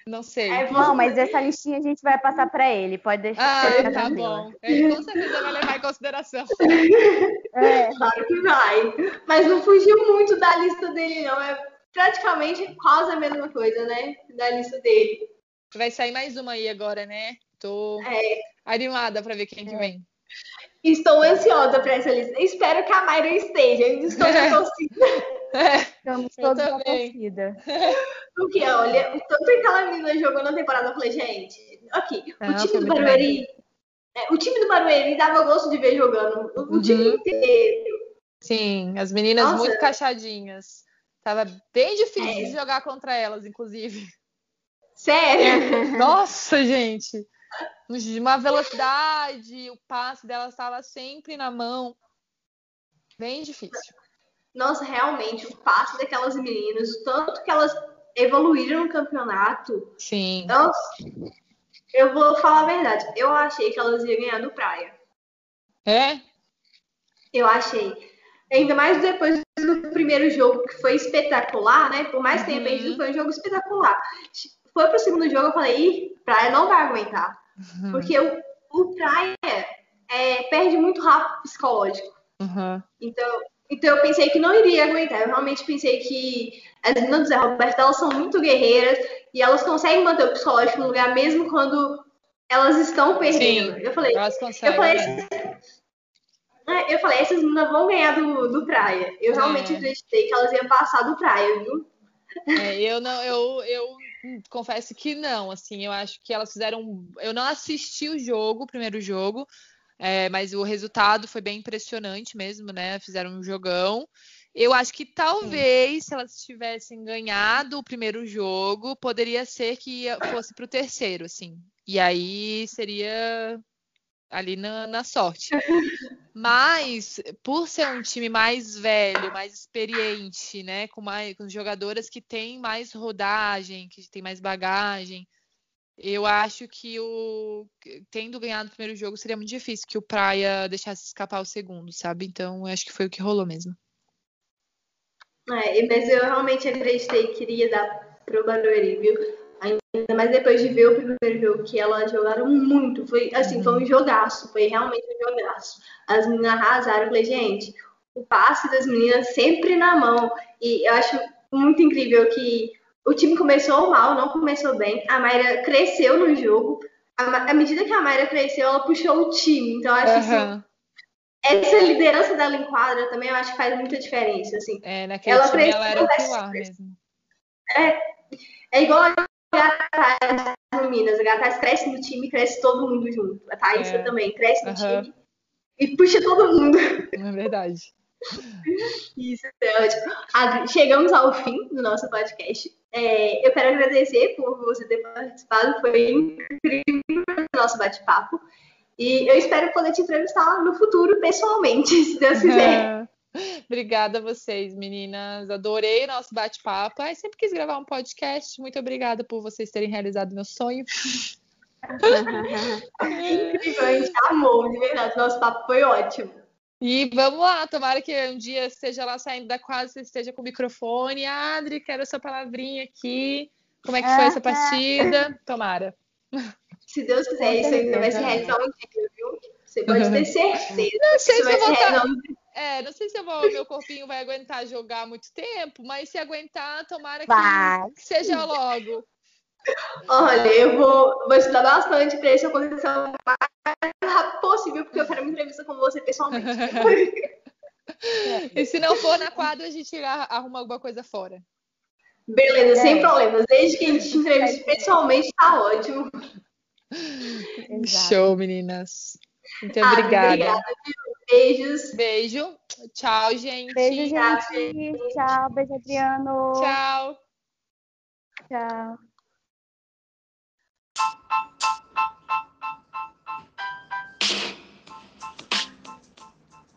Não sei. É, não, mas essa listinha a gente vai passar para ele, pode deixar. Ah, tá bom. Ele com certeza vai levar em consideração. É, claro que vai. Mas não fugiu muito da lista dele, não. É praticamente quase a mesma coisa, né? Da lista dele. Vai sair mais uma aí agora, né? Tô é. animada para ver quem é. que vem. Estou ansiosa para essa lista. Espero que a Mayra esteja. Estou na torcida. É. Estamos todos na torcida. Porque, olha, o tanto que aquela menina jogou na temporada, eu falei, gente, aqui, o time do Barueri. É, o time do Barueri dava gosto de ver jogando. O uhum. time inteiro. Sim, as meninas Nossa. muito caixadinhas. Tava bem difícil é. de jogar contra elas, inclusive. Sério? Nossa, gente. Uma velocidade, o passe delas estava sempre na mão. Bem difícil. Nossa, realmente, o passe daquelas meninas, tanto que elas evoluíram no campeonato. Sim. Nossa, eu vou falar a verdade. Eu achei que elas iam ganhar do Praia. É? Eu achei. Ainda mais depois do primeiro jogo, que foi espetacular, né? Por mais tempo, uhum. foi um jogo espetacular. Foi pro segundo jogo, eu falei, Ih, Praia não vai aguentar. Uhum. Porque o, o Praia é, perde muito rápido psicológico. Uhum. Então, então eu pensei que não iria aguentar. Eu realmente pensei que as meninas do Zé Roberto, elas são muito guerreiras e elas conseguem manter o psicológico no lugar mesmo quando elas estão perdendo. Sim, eu falei, elas conseguem. Eu falei, é, eu falei, essas meninas vão ganhar do, do Praia. Eu realmente é. acreditei que elas iam passar do Praia, viu? É, eu não, eu, eu confesso que não, assim, eu acho que elas fizeram. Eu não assisti o jogo, o primeiro jogo, é, mas o resultado foi bem impressionante mesmo, né? Fizeram um jogão. Eu acho que talvez, Sim. se elas tivessem ganhado o primeiro jogo, poderia ser que fosse para o terceiro, assim. E aí seria ali na, na sorte. Mas, por ser um time mais velho, mais experiente, né? Com, mais, com jogadoras que têm mais rodagem, que têm mais bagagem, eu acho que o tendo ganhado o primeiro jogo seria muito difícil que o Praia deixasse escapar o segundo, sabe? Então, acho que foi o que rolou mesmo. É, mas eu realmente acreditei que iria dar pro Barueri, viu? Mais depois de ver o primeiro jogo, que elas jogaram muito. Foi assim, foi um uhum. jogaço, foi realmente um jogaço. As meninas arrasaram. Eu falei, gente, o passe das meninas sempre na mão. E eu acho muito incrível que o time começou mal, não começou bem. A Mayra cresceu no jogo. À medida que a Mayra cresceu, ela puxou o time. Então, eu acho uhum. essa liderança dela em quadra também eu acho que faz muita diferença. Assim. É, naquele ela time cresceu, ela era o pilar mesmo. É, é igual Gataz no Minas. A Gataz cresce no time, cresce todo mundo junto. A Thaísa é. também cresce no uhum. time e puxa todo mundo. É verdade. Isso é ótimo. Adri, chegamos ao fim do nosso podcast. É, eu quero agradecer por você ter participado. Foi incrível o nosso bate-papo. E eu espero poder te entrevistar no futuro, pessoalmente, se Deus quiser. obrigada a vocês, meninas. Adorei nosso bate-papo. Ai, sempre quis gravar um podcast. Muito obrigada por vocês terem realizado meu sonho. Incrível, a gente amou, de verdade. Nosso papo foi ótimo. E vamos lá, tomara que um dia esteja lá saindo da quadra, você esteja com o microfone. Adri, quero a sua palavrinha aqui. Como é que foi essa partida? Tomara. Se Deus quiser, isso ainda vai se realizar um dia, viu? Você pode ter certeza. Não sei se eu vou estar... É, não sei se vou, meu corpinho vai aguentar jogar muito tempo, mas se aguentar, tomara que, que seja logo. Olha, eu vou, vou estudar bastante para isso acontecer o mais rápido possível, porque eu quero uma entrevista com você pessoalmente. e se não for na quadra, a gente arruma alguma coisa fora. Beleza, é. sem problemas. Desde que a gente entreviste pessoalmente, tá ótimo. Exato. Show, meninas. Muito ah, obrigada. obrigada Beijos. Beijo. Tchau, gente. Beijo, gente. Tchau, beijo, Adriano. Tchau. Tchau.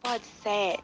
Pode ser.